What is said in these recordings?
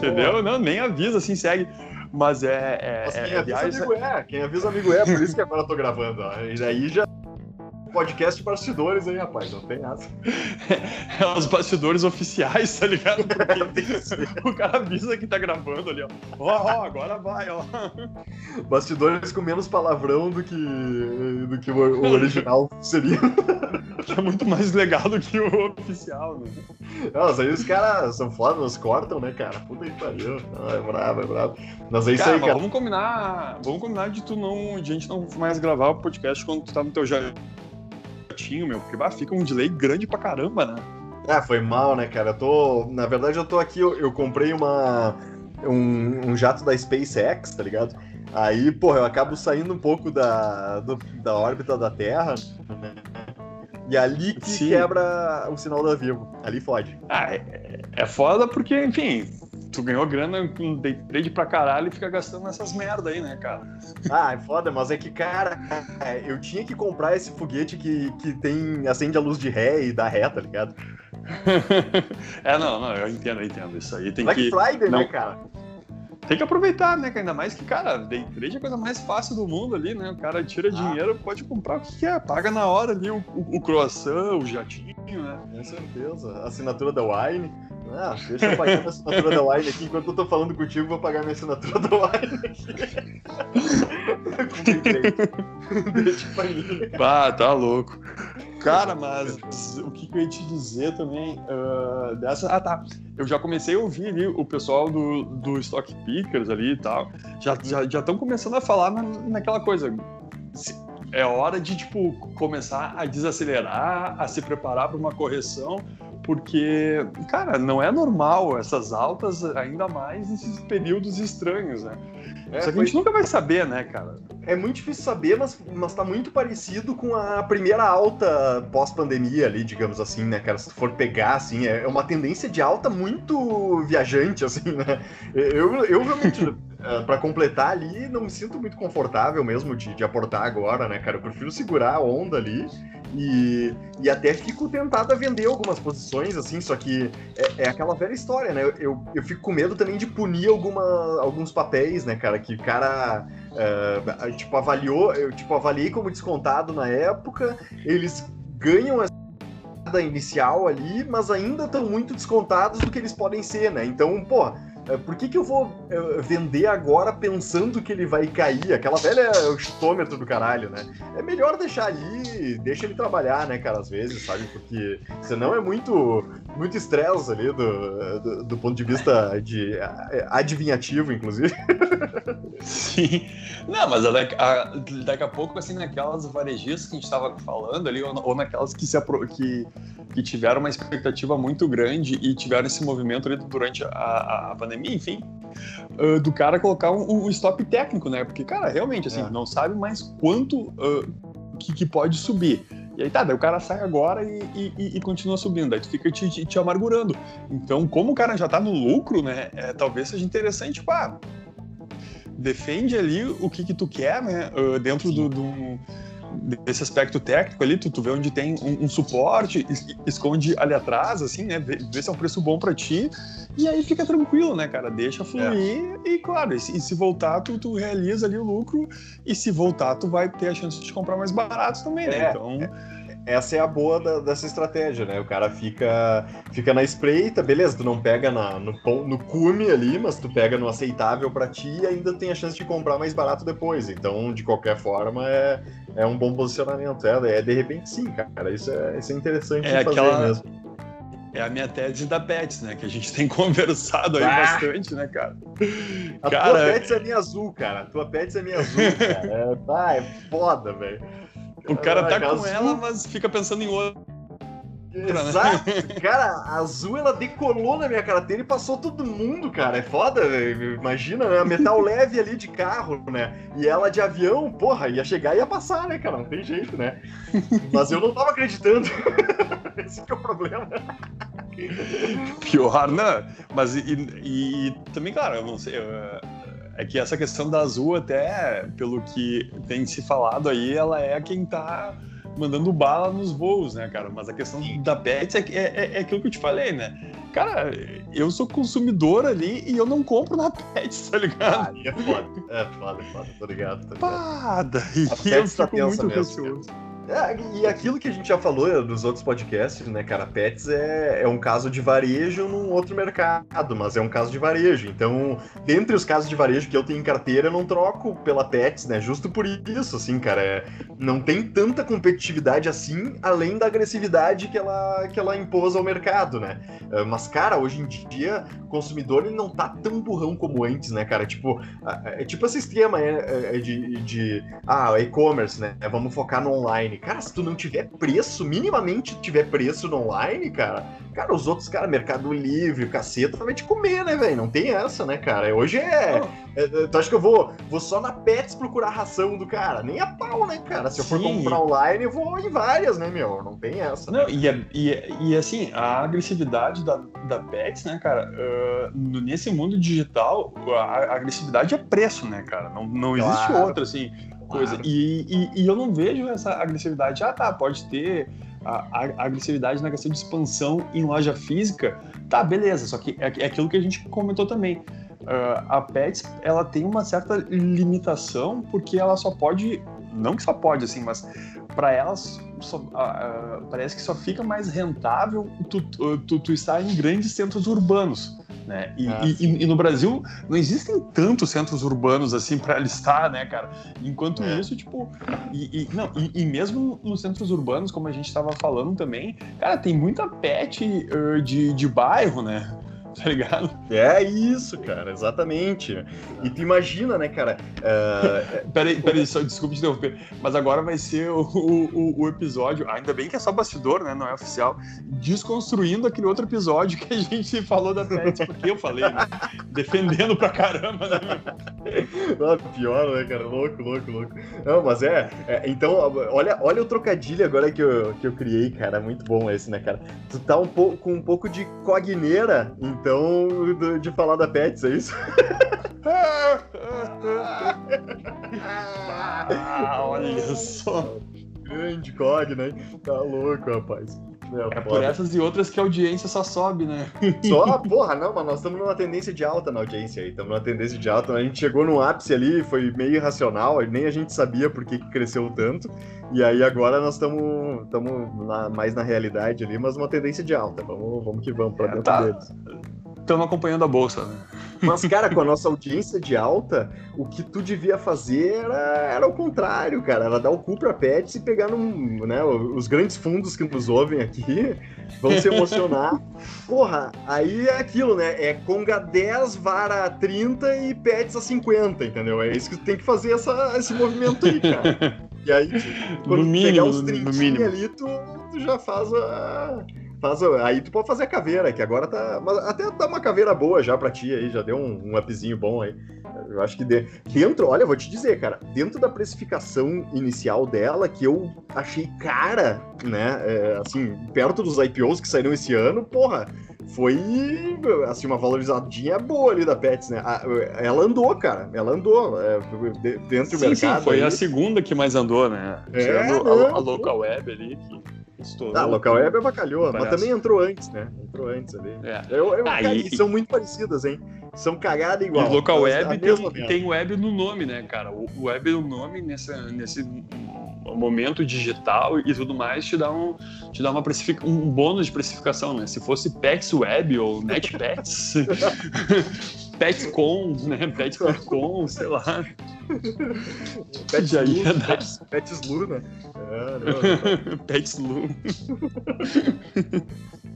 entendeu? Não, nem avisa, assim, segue. Mas é. é, Mas quem é, avisa aliás, amigo é, quem avisa amigo é, por isso que agora eu tô gravando. ó. E daí já. Podcast bastidores aí, rapaz, não tem nada. é os bastidores oficiais, tá ligado? Porque o cara avisa que tá gravando ali, ó. Ó, ó, agora vai, ó. Bastidores com menos palavrão do que, do que o, original seria. Que é muito mais legal do que o oficial, né? Nossa, aí os caras são foda, nos cortam, né, cara? Puta que pariu. Ah, é brabo, é brabo. Mas é isso Cara, aí, cara. vamos combinar. Vamos combinar de tu não. De a gente não mais gravar o podcast quando tu tá no teu jatinho, meu. Porque bah, fica um delay grande pra caramba, né? Ah, foi mal, né, cara? Eu tô. Na verdade, eu tô aqui, eu, eu comprei uma. Um, um jato da SpaceX, tá ligado? Aí, porra, eu acabo saindo um pouco da, do- da órbita da Terra, né? E ali que Sim. quebra o sinal da Vivo. Ali fode. Ah, é, é foda porque, enfim, tu ganhou grana com day trade pra caralho e fica gastando nessas merda aí, né, cara? Ah, é foda, mas é que, cara, é, eu tinha que comprar esse foguete que, que tem. acende a luz de ré e dá ré, tá ligado? é, não, não, eu entendo, eu entendo. Isso aí tem Black que, Friday, não. né, cara? tem que aproveitar, né? que Ainda mais que, cara, day trade é a coisa mais fácil do mundo ali, né? O cara tira dinheiro, pode comprar o que quer, paga na hora ali o, o, o croissant, o jatinho, né? Com certeza. Assinatura da Wine. Ah, deixa eu pagar minha assinatura da Wine aqui. Enquanto eu tô falando contigo, vou pagar minha assinatura da Wine aqui. Deixa pra mim. Ah, tá louco. Cara, mas o que, que eu ia te dizer também ah, dessa. Ah, tá. Eu já comecei a ouvir ali o pessoal do, do Stock Pickers ali e tal. Já estão já, estão começando a falar na, naquela coisa. Se- É hora de, tipo, começar a desacelerar, a se preparar para uma correção, porque, cara, não é normal essas altas, ainda mais nesses períodos estranhos, né? É, Só que a foi- gente nunca vai saber, né, cara? é muito difícil saber, mas, mas tá muito parecido com a primeira alta pós-pandemia ali, digamos assim, né, cara? Se tu for pegar, assim, é uma tendência de alta muito viajante, assim, né? Eu, eu realmente, eh, pra completar ali, não me sinto muito confortável mesmo de, de aportar agora, né, cara? Eu prefiro segurar a onda ali e, e até fico tentado a vender algumas posições, assim, só que é, é aquela velha história, né? Eu, eu, eu fico com medo também de punir alguma, alguns papéis, né, cara? Que o cara eh, tipo, avaliou, eu tipo, avaliei como descontado na época, eles ganham essa inicial ali, mas ainda estão muito descontados do que eles podem ser, né? Então, pô, por que, que eu vou eh, vender agora pensando que ele vai cair? Aquela velha chutômetro do caralho, né? É melhor deixar ali, deixa ele trabalhar, né, cara, às vezes, sabe? Porque senão é muito muito estresse ali do, do, do ponto de vista de eh, adivinhativo, inclusive. Sim. Não, mas a daqui, a, daqui a pouco, assim, naquelas varejistas que a gente estava falando ali, ou, ou naquelas que, se apro- que, que tiveram uma expectativa muito grande e tiveram esse movimento ali durante a, a, pandemia, enfim, ah, do cara colocar um, um stop técnico, né? Porque, cara, realmente, assim, É. não sabe mais quanto ah, que, que pode subir. E aí tá, daí o cara sai agora e, e- e- continua subindo, daí tu fica te, te, te amargurando. Então, como o cara já tá no lucro, né, é, talvez seja interessante, ah, defende ali o que que tu quer, né, ah, dentro do, do- desse aspecto técnico ali, tu, tu vê onde tem um, um suporte, es- esconde ali atrás, assim, né, vê, vê se é um preço bom pra ti, e aí fica tranquilo, né, cara, deixa fluir e, claro, e se, e se voltar, tu, tu realiza ali o lucro, e se voltar, tu vai ter a chance de comprar mais barato também, né, É, então... essa é a boa da- dessa estratégia, né? O cara fica, fica na espreita, beleza, tu não pega na- no, no cume ali, mas tu pega no aceitável pra ti e ainda tem a chance de comprar mais barato depois. Então, de qualquer forma, é, é um bom posicionamento. É, é de repente sim, cara. Isso é, isso é interessante É de fazer aquela- mesmo. É a minha tese da Pets, né? Que a gente tem conversado aí Ah! bastante, né, cara? A tua Cara, Pets é minha azul, cara. A tua Pets é minha azul, cara. É, ah, é foda, velho. O cara tá com azul- ela, mas fica pensando em outra, né? Exato, cara, a azul ela decolou na minha carteira e passou todo mundo, cara. É foda, velho. Imagina, né? Metal leve ali de carro, né? E ela de avião, porra, ia chegar e ia passar, né, cara? Não tem jeito, né? Mas eu não tava acreditando. Esse que é o problema. Pior, né? Mas e, e- e também, claro, eu não sei. é- É que essa questão da Azul, até pelo que tem se falado aí, ela é quem tá mandando bala nos voos, né, cara? Mas a questão da Pets é, é, é aquilo que eu te falei, né? Cara, eu sou consumidor ali e eu não compro na Pets, tá ligado? Ah, é foda, é foda, é foda, tô ligado, tô ligado. Pá, daí eu tá fico muito receoso. É, e aquilo que a gente já falou nos outros podcasts, né, cara? Pets é, é um caso de varejo num outro mercado, mas é um caso de varejo. Então, dentre os casos de varejo que eu tenho em carteira, eu não troco pela Pets, né? Justo por isso, assim, cara. É, não tem tanta competitividade assim, além da agressividade que ela, que ela impôs ao mercado, né? É, mas, cara, hoje em dia, o consumidor ele não tá tão burrão como antes, né, cara? Tipo, é tipo esse esquema é, é de, de ah, e-commerce, né? Vamos focar no online Cara, se tu não tiver preço, minimamente tiver preço no online, cara, cara, os outros, cara, Mercado Livre, caceta, vai te comer, né, velho? Não tem essa, né, cara? Hoje é, é, é. Tu acha que eu vou, vou só na Pets procurar ração do cara? Nem a pau, né, cara? Se eu for Sim. comprar online, eu vou em várias, né, meu? Não tem essa. Não, né? e, é, e, e assim, a agressividade da, da Pets, né, cara, uh, nesse mundo digital, a, agressividade é preço, né, cara? Não, não claro. existe outra, assim coisa. Claro. E, e, e, eu não vejo essa agressividade. Ah, tá, pode ter a, a, agressividade na questão de expansão em loja física. Tá, beleza, só que é, é aquilo que a gente comentou também. Uh, a Pets, ela tem uma certa limitação porque ela só pode, não que só pode assim, mas para elas só, uh, parece que só fica mais rentável tu, tu, tu estar em grandes centros urbanos. Né? E, ah, e, e, no Brasil não existem tantos centros urbanos assim para listar, né, cara? Enquanto é. isso, tipo, e, e não, e, mesmo nos centros urbanos, como a gente estava falando também, cara, tem muita pet uh, de, de bairro, né? tá ligado? É isso, cara, exatamente. E tu imagina, né, cara? Uh... peraí, peraí, só desculpa te interromper, mas agora vai ser o, o, o, episódio, ainda bem que é só bastidor, né, não é oficial, desconstruindo aquele outro episódio que a gente falou da Pets, porque eu falei, né? Defendendo pra caramba, né, Não, pior, né, cara? Louco, louco, louco. Não, mas é, é, então, olha, olha o trocadilho agora que eu, que eu criei, cara, muito bom esse, né, cara? Tu tá um pouco, com um pouco de cogneira, então então, de falar da Pets, é isso? ah, olha só. Grande COG, né? Tá louco, rapaz. É, é por essas e outras que a audiência só sobe, né? Só, porra, não, mas nós estamos numa tendência de alta na audiência aí. Estamos numa tendência de alta. A gente chegou no ápice ali, foi meio irracional, nem a gente sabia por que, que cresceu tanto. E aí agora nós estamos mais na realidade ali, mas uma tendência de alta. Vamos, vamos que vamos para é, dentro tá. deles estamos acompanhando a bolsa, né? Mas, cara, com a nossa audiência de alta, o que tu devia fazer era, era o contrário, cara. Era dar o cu pra Pets e pegar num, né, os grandes fundos que nos ouvem aqui vão se emocionar. Porra, aí é aquilo, né? É Conga 10, Vara 30 e Pets a 50, entendeu? É isso que tu tem que fazer essa, esse movimento aí, cara. E aí, quando no pegar os 30 ali, tu, tu já faz a Faz, aí tu pode fazer a caveira, que agora tá. Até tá uma caveira boa já pra ti aí, já deu um, um upzinho bom aí. Eu acho que de, dentro, olha, vou te dizer, cara, dentro da precificação inicial dela, que eu achei cara, né? É, assim, perto dos IPOs que saíram esse ano, porra, foi assim, uma valorizadinha boa ali da Pets, né? ela andou, cara. Ela andou é, dentro do mercado. Sim, foi aí. a segunda que mais andou, né? É, Tirando a, a local web ali. Que Estourou. Ah, local web é bacalhau, mas também entrou antes, né? Entrou antes ali. É. Eu, eu, Aí... cara, são muito parecidas, hein? São cagadas igual. E local web tem, tem, web no nome, né, cara? O web no nome, nesse, nesse momento digital e tudo mais, te dá um, te dá uma um bônus de precificação, né? Se fosse Pets Web ou NetPets, PetsCon, né? Pets.com, sei lá. Lu, Pets, Pets Lu, né? É, Pets Lu.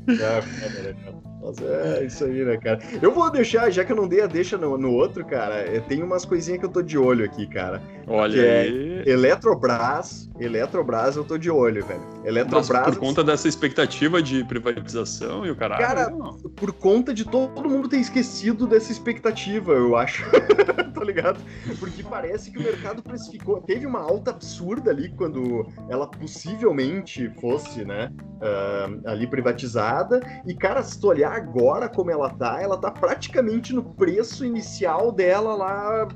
É, Mas é isso aí, né, cara? Eu vou deixar, já que eu não dei a deixa no, no outro, cara, tem umas coisinhas que eu tô de olho aqui, cara. Olha que é aí. É Eletrobras, Eletrobras eu tô de olho, velho. Eletrobras. Mas por conta dessa expectativa de privatização e o caralho. Cara, não. por conta de todo mundo ter esquecido dessa expectativa, eu acho. tá ligado? Porque parece que o mercado precificou. Teve uma alta absurda ali quando ela possivelmente fosse, né, uh, ali privatizada. E, cara, se tu olhar agora como ela tá, ela tá praticamente no preço inicial dela lá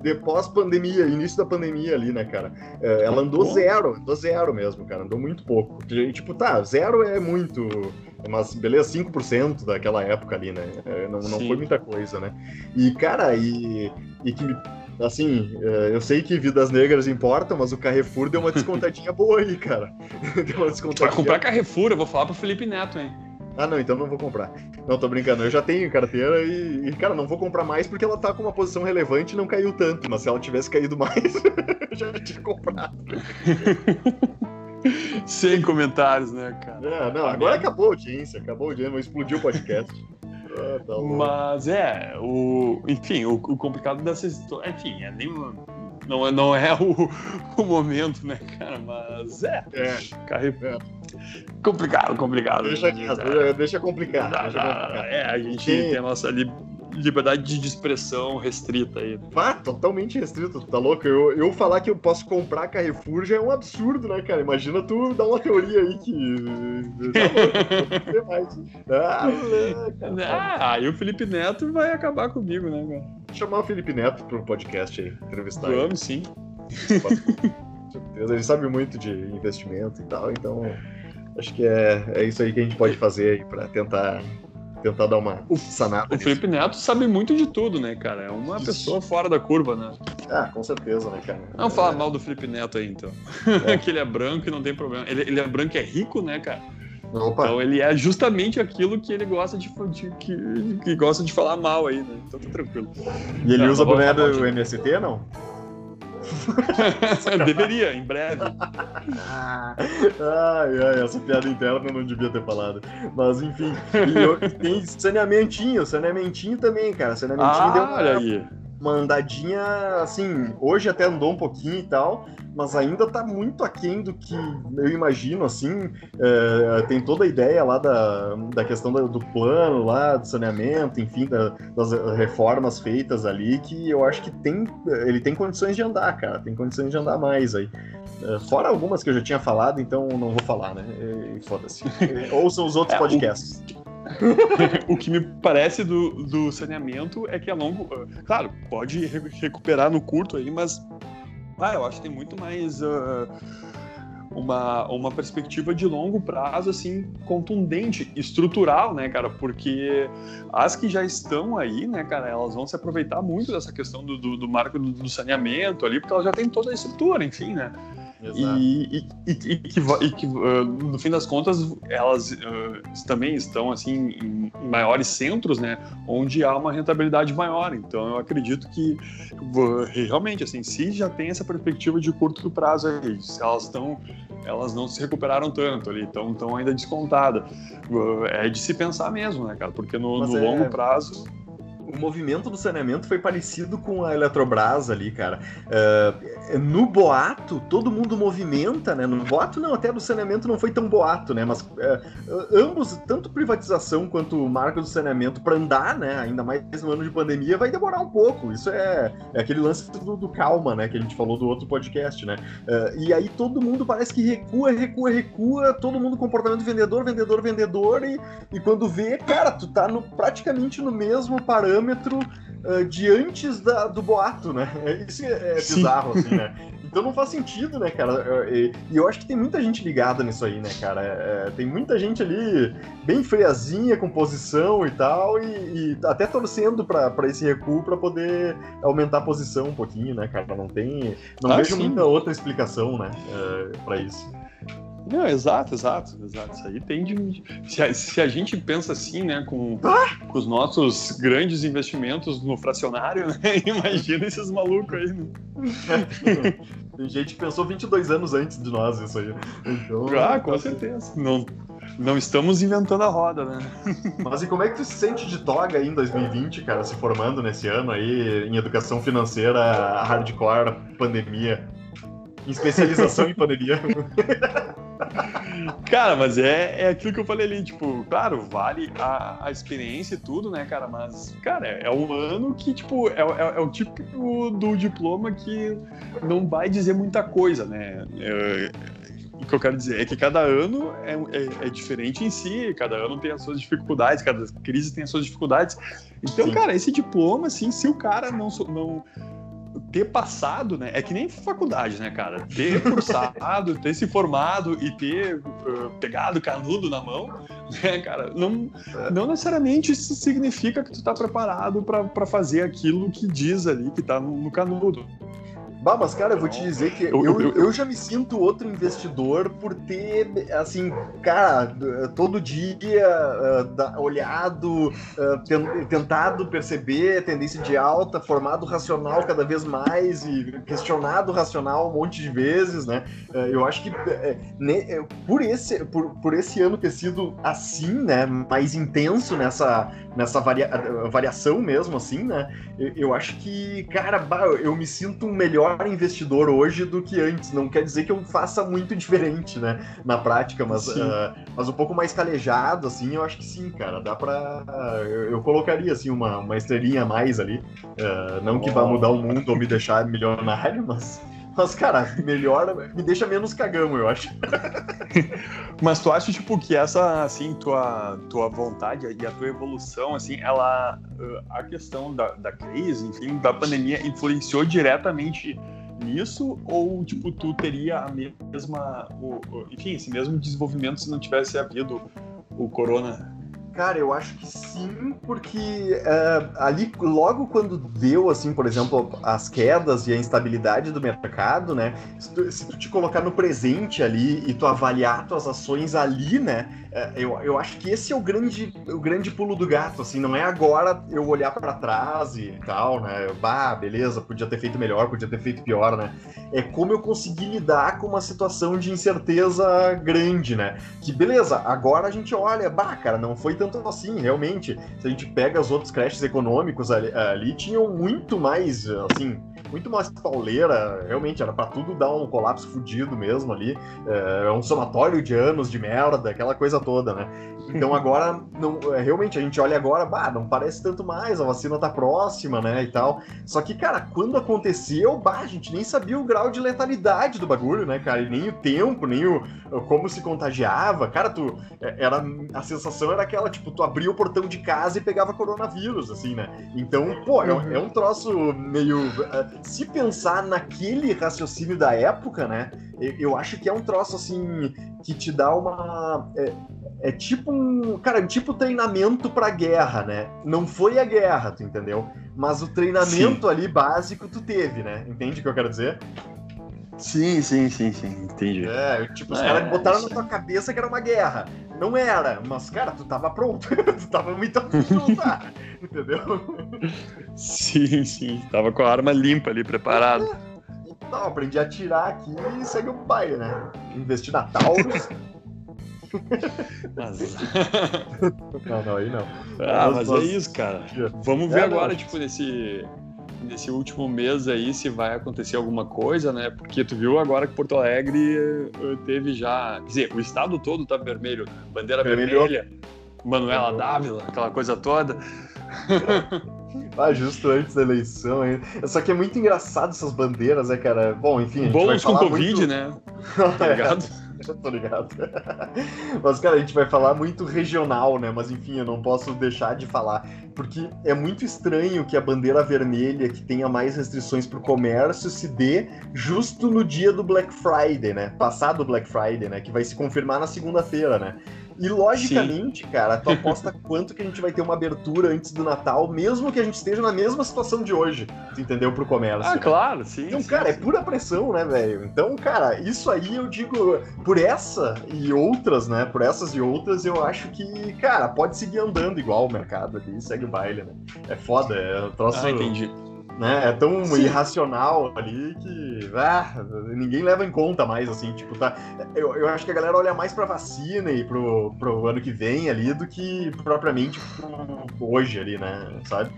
de pós-pandemia, início da pandemia ali, né, cara? É, ela andou zero, andou zero mesmo, cara, andou muito pouco. Tipo, tá, zero é muito mas beleza, 5% daquela época ali, né? É, não, não foi muita coisa, né? E, cara, e, e que assim, eu sei que vidas negras importam, mas o Carrefour deu uma descontadinha boa aí, cara. deu uma descontadinha. Pra comprar Carrefour, eu vou falar pro Felipe Neto, hein? Ah, não, então não vou comprar. Não, tô brincando. Eu já tenho carteira e, e, cara, não vou comprar mais porque ela tá com uma posição relevante e não caiu tanto. Mas se ela tivesse caído mais, eu já tinha comprado. Sem comentários, né, cara? É, não, agora acabou a audiência, acabou a audiência, explodiu o podcast. Ah, tá Mas é, o, enfim, o, o complicado dessa história, enfim, é nem não, é, não é o, o momento, né, cara? Mas é. É. Carre... é. Complicado, complicado. Deixa, deixa, deixa complicar. Deixa complicar. É, a gente Sim. tem a nossa ali liberdade de expressão restrita aí. Ah, totalmente restrito, tá louco? Eu, eu falar que eu posso comprar Carrefour já é um absurdo, né, cara? Imagina tu dar uma teoria aí que. ah, ah, aí o Felipe Neto vai acabar comigo, né, cara? Chamar o Felipe Neto pro podcast aí, entrevistar Vamos, ele. sim. Ele sabe muito de investimento e tal, então acho que é, é isso aí que a gente pode fazer aí pra tentar tentar dar uma sanada. O Felipe Neto sabe muito de tudo, né, cara? É uma Isso. pessoa fora da curva, né? Ah, com certeza, né, cara? Não é... fala mal do Felipe Neto aí, então. É. que ele é branco e não tem problema. Ele, ele é branco e é rico, né, cara? Opa. Então ele é justamente aquilo que ele gosta de, de que, que, gosta de falar mal aí, né? Então tá tranquilo. E ele não, usa boné do MST, não? Deveria, em breve. ai, ai, essa piada interna eu não devia ter falado. Mas enfim, e, tem saneamentinho, saneamentinho também, cara. Saneamentinho ah, deu olha aí. Uma andadinha, assim, hoje até andou um pouquinho e tal, mas ainda está muito aquém do que eu imagino, assim, é, tem toda a ideia lá da, da questão do, do plano lá, do saneamento, enfim, da, das reformas feitas ali, que eu acho que tem, ele tem condições de andar, cara, tem condições de andar mais aí. É, fora algumas que eu já tinha falado, então não vou falar, né? Foda-se. Ouçam os outros é, podcasts. O... o que me parece do, do saneamento é que a longo. Claro, pode recuperar no curto aí, mas ah, eu acho que tem muito mais uh, uma, uma perspectiva de longo prazo, assim, contundente, estrutural, né, cara? Porque as que já estão aí, né, cara, elas vão se aproveitar muito dessa questão do, do, do marco do, do saneamento ali, porque elas já têm toda a estrutura, enfim, né? E, e, e, que, e que uh, no fim das contas elas uh, também estão assim em, em, maiores centros, né, onde há uma rentabilidade maior. Então eu acredito que uh, realmente assim, se já tem essa perspectiva de curto prazo aí, se elas estão elas não se recuperaram tanto ali, estão tão ainda descontadas. é de se pensar mesmo, né, cara? Porque no, no é... longo prazo o movimento do saneamento foi parecido com a Eletrobras ali, cara. Uh, no boato, todo mundo movimenta, né? No boato não, até do saneamento não foi tão boato, né? Mas uh, ambos, tanto privatização quanto o marco do saneamento, para andar, né? Ainda mais no ano de pandemia, vai demorar um pouco. Isso é, é aquele lance do, do, calma, né? Que a gente falou do outro podcast, né? Uh, e aí todo mundo parece que recua, recua, recua, todo mundo comportamento vendedor, vendedor, vendedor, e, e quando vê, cara, tu tá no, praticamente no mesmo parâmetro parâmetro uh, de antes da, do boato, né? Isso é, é bizarro, assim, né? Então não faz sentido, né, cara? E eu acho que tem muita gente ligada nisso aí, né, cara? É, tem muita gente ali bem friazinha com posição e tal, e, e até torcendo para esse recuo para poder aumentar a posição um pouquinho, né, cara? Não tem. Não ah, vejo sim. muita outra explicação, né, uh, para isso. Não, exato, exato, exato. Isso aí tem de. Se a, se a gente pensa assim, né, com, ah! com, os nossos grandes investimentos no fracionário, né, imagina esses malucos aí. Né? tem gente que pensou 22 anos antes de nós isso aí. Então, ah, com certeza. Não, não estamos inventando a roda, né? Mas e como é que tu se sente de toga aí em 2020, cara, se formando nesse ano aí em educação financeira hardcore, pandemia? Em especialização em pandemia. Cara, mas é, é aquilo que eu falei ali, tipo, claro, vale a, a experiência e tudo, né, cara? Mas, cara, é, é um ano que, tipo, é, é, é, o tipo do diploma que não vai dizer muita coisa, né? É, o que eu quero dizer é que cada ano é, é, é, diferente em si, cada ano tem as suas dificuldades, cada crise tem as suas dificuldades. Então, Sim. cara, esse diploma, assim, se o cara não, não ter passado, né? É que nem faculdade, né, cara? Ter cursado, ter se formado e ter uh, pegado canudo na mão, né, cara? Não, é. não necessariamente isso significa que tu tá preparado para fazer aquilo que diz ali que tá no, no canudo. Bah, mas cara, eu vou te dizer que eu, eu, eu, já me sinto outro investidor por ter, assim, cara, todo dia uh, olhado, uh, tentado perceber tendência de alta, formado racional cada vez mais e questionado racional um monte de vezes, né? Uh, eu acho que ne, por, esse, por, por esse ano ter sido assim, né, mais intenso nessa, nessa varia, variação mesmo, assim, né? Eu, eu acho que, cara, bah, eu me sinto um melhor investidor hoje do que antes. Não quer dizer que eu faça muito diferente, né? Na prática, mas, uh, mas um pouco mais calejado, assim, eu acho que sim, cara. Dá pra. Eu, eu colocaria, assim, uma, uma estrelinha a mais ali. Uh, não que vá mudar o mundo ou me deixar milionário, mas. Mas, cara, melhor, me deixa menos cagão, eu acho. Mas tu acha, tipo, que essa, assim, tua, tua vontade e a tua evolução, assim, ela. A questão da, da crise, enfim, da pandemia, influenciou diretamente nisso? Ou, tipo, tu teria a mesma. O, enfim, esse mesmo desenvolvimento se não tivesse havido o corona? Cara, eu acho que sim, porque uh, ali, logo quando deu, assim, por exemplo, as quedas e a instabilidade do mercado, né? Se tu, se tu te colocar no presente ali e tu avaliar tuas ações ali, né? Uh, eu, eu acho que esse é o grande, o grande pulo do gato, assim, não é agora eu olhar para trás e tal, né? Bah, beleza, podia ter feito melhor, podia ter feito pior, né? É como eu consegui lidar com uma situação de incerteza grande, né? Que beleza, agora a gente olha, bah, cara, não foi tão tanto assim, realmente. Se a gente pega os outros crashes econômicos ali, ali tinham muito mais, assim, muito mais pauleira, realmente, era para tudo dar um colapso fudido mesmo ali. É, é um somatório de anos de merda, aquela coisa toda, né? Então agora, não, é, realmente, a gente olha agora, bah, não parece tanto mais, a vacina tá próxima, né, e tal. Só que, cara, quando aconteceu, bah, a gente nem sabia o grau de letalidade do bagulho, né, cara? E nem o tempo, nem o como se contagiava. Cara, tu, é, era, a sensação era aquela, tipo, tu abria o portão de casa e pegava coronavírus, assim, né? Então, pô, é, é um troço meio se pensar naquele raciocínio da época, né? Eu acho que é um troço assim que te dá uma. É, é tipo um. Cara, tipo treinamento pra guerra, né? Não foi a guerra, tu entendeu? Mas o treinamento sim. ali básico tu teve, né? Entende o que eu quero dizer? Sim, sim, sim, sim, entendi. É, tipo, os é, caras botaram na tua cabeça que era uma guerra. Não era, mas, cara, tu tava pronto. tu tava muito afim de lutar, entendeu? Sim, sim. Tava com a arma limpa ali, preparado. Então, aprendi a atirar aqui e segue o pai, né? Investir na Taurus. Mas... não, não, aí não. Ah, mas, mas é isso, cara. Vamos ver é, agora, não. tipo, nesse nesse último mês aí se vai acontecer alguma coisa, né? Porque tu viu agora que Porto Alegre eh, teve já. Quer dizer, o estado todo tá vermelho, né? bandeira Vermelho. vermelha, Manuela Dávila, aquela coisa toda. Ah, justo antes da eleição, hein? Só que é muito engraçado essas bandeiras, né, cara? Bom, enfim. Bônus com Covid, muito... né? Tá ligado? Tô ligado. Mas, cara, a gente vai falar muito regional, né? Mas, enfim, eu não posso deixar de falar. Porque é muito estranho que a bandeira vermelha, que tenha mais restrições pro comércio, se dê justo no dia do Black Friday, né? Passado o Black Friday, né? Que vai se confirmar na segunda-feira, né? E logicamente, Sim. cara, tu aposta quanto que a gente vai ter uma abertura antes do Natal, mesmo que a gente esteja na mesma situação de hoje, tu entendeu? Pro comércio. Ah, né? claro, sim. Então, sim, cara, sim. é pura pressão, né, velho? Então, cara, isso aí eu digo, por essa e outras, né? Por essas e outras, eu acho que, cara, pode seguir andando igual o mercado ali, segue o baile, né? É foda, é um troço. Ah, entendi né? É tão Sim. irracional ali que ah, ninguém leva em conta mais, assim, tipo, tá. Eu, eu acho que a galera olha mais pra vacina e pro, pro ano que vem ali do que propriamente pro hoje ali, né? Sabe?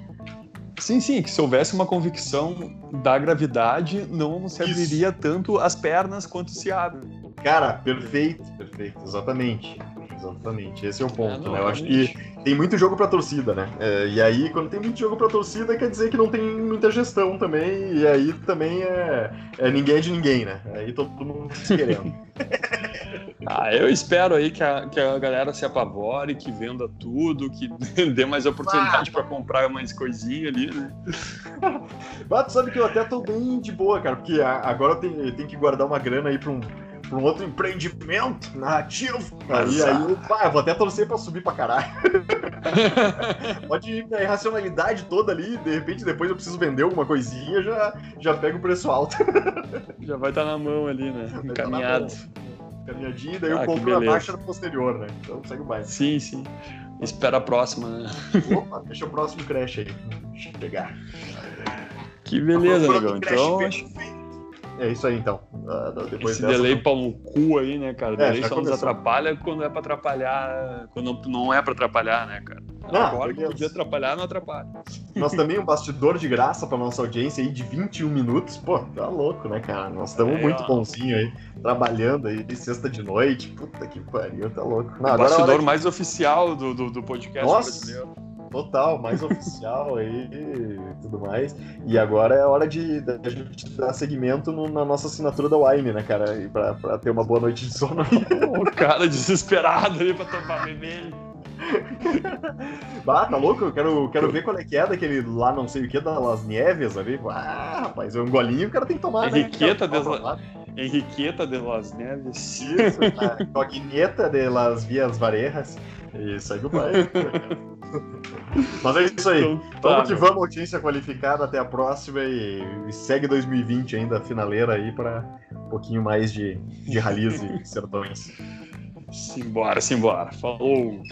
Sim, sim, que se houvesse uma convicção da gravidade, não se abriria Isso. tanto as pernas quanto se abre. Cara, perfeito, perfeito, exatamente. Exatamente, esse é o ponto, é, né? Eu acho que tem muito jogo pra torcida, né? É, e aí, quando tem muito jogo pra torcida, quer dizer que não tem muita gestão também, e aí também é, é ninguém é de ninguém, né? Aí todo mundo se querendo. ah, eu espero aí que a, que a galera se apavore, que venda tudo, que dê mais oportunidade ah. para comprar mais coisinha ali, né? Mas tu sabe que eu até tô bem de boa, cara, porque agora eu tenho, eu tenho que guardar uma grana aí pra um para um outro empreendimento narrativo. Aí, aí eu, pá, vou até torcer para subir para caralho. Pode ir a irracionalidade toda ali, de repente depois eu preciso vender alguma coisinha, já, já pego o preço alto. já vai estar tá na mão ali, né? Tá Encaminhado. Caminhadinha, daí ah, eu compro a baixa posterior, né? Então segue mais. Sim, sim. Espera a próxima, né? Opa, deixa o próximo crash aí. Chegar. Que beleza, legal. Então, é isso aí, então. Uh, depois Esse dessa... delay pau no cu aí, né, cara? É, delay só começou. nos atrapalha quando é pra atrapalhar. Quando não é pra atrapalhar, né, cara? Não, Agora que podia atrapalhar, não atrapalha. Nós também um bastidor de graça pra nossa audiência aí de 21 minutos. Pô, tá louco, né, cara? Nós estamos é, muito ó. bonzinho aí, trabalhando aí de sexta de noite. Puta que pariu, tá louco. Não, o é bastidor mais oficial do, do, do podcast nossa. brasileiro. Total, mais oficial aí e tudo mais. E agora é hora de, de a gente dar seguimento no, na nossa assinatura da Wine, né, cara? E pra, pra ter uma boa noite de sono. o cara desesperado ali pra tomar vermelho. bah, tá louco? Eu quero, quero ver qual é que é daquele lá não sei o que, das Nieves ali. Ah, rapaz, um golinho o cara tem que tomar, Henriqueta né? La... Henriqueta de las Neves. Isso, a cogneta de las Vias Varejas. Isso aí, meu pai. Mas é isso aí. Então, tá, vamos que vamos, audiência qualificada. Até a próxima e, e segue 2020 ainda, finaleira aí, para um pouquinho mais de, de rallies e sertões. Simbora, simbora. Falou.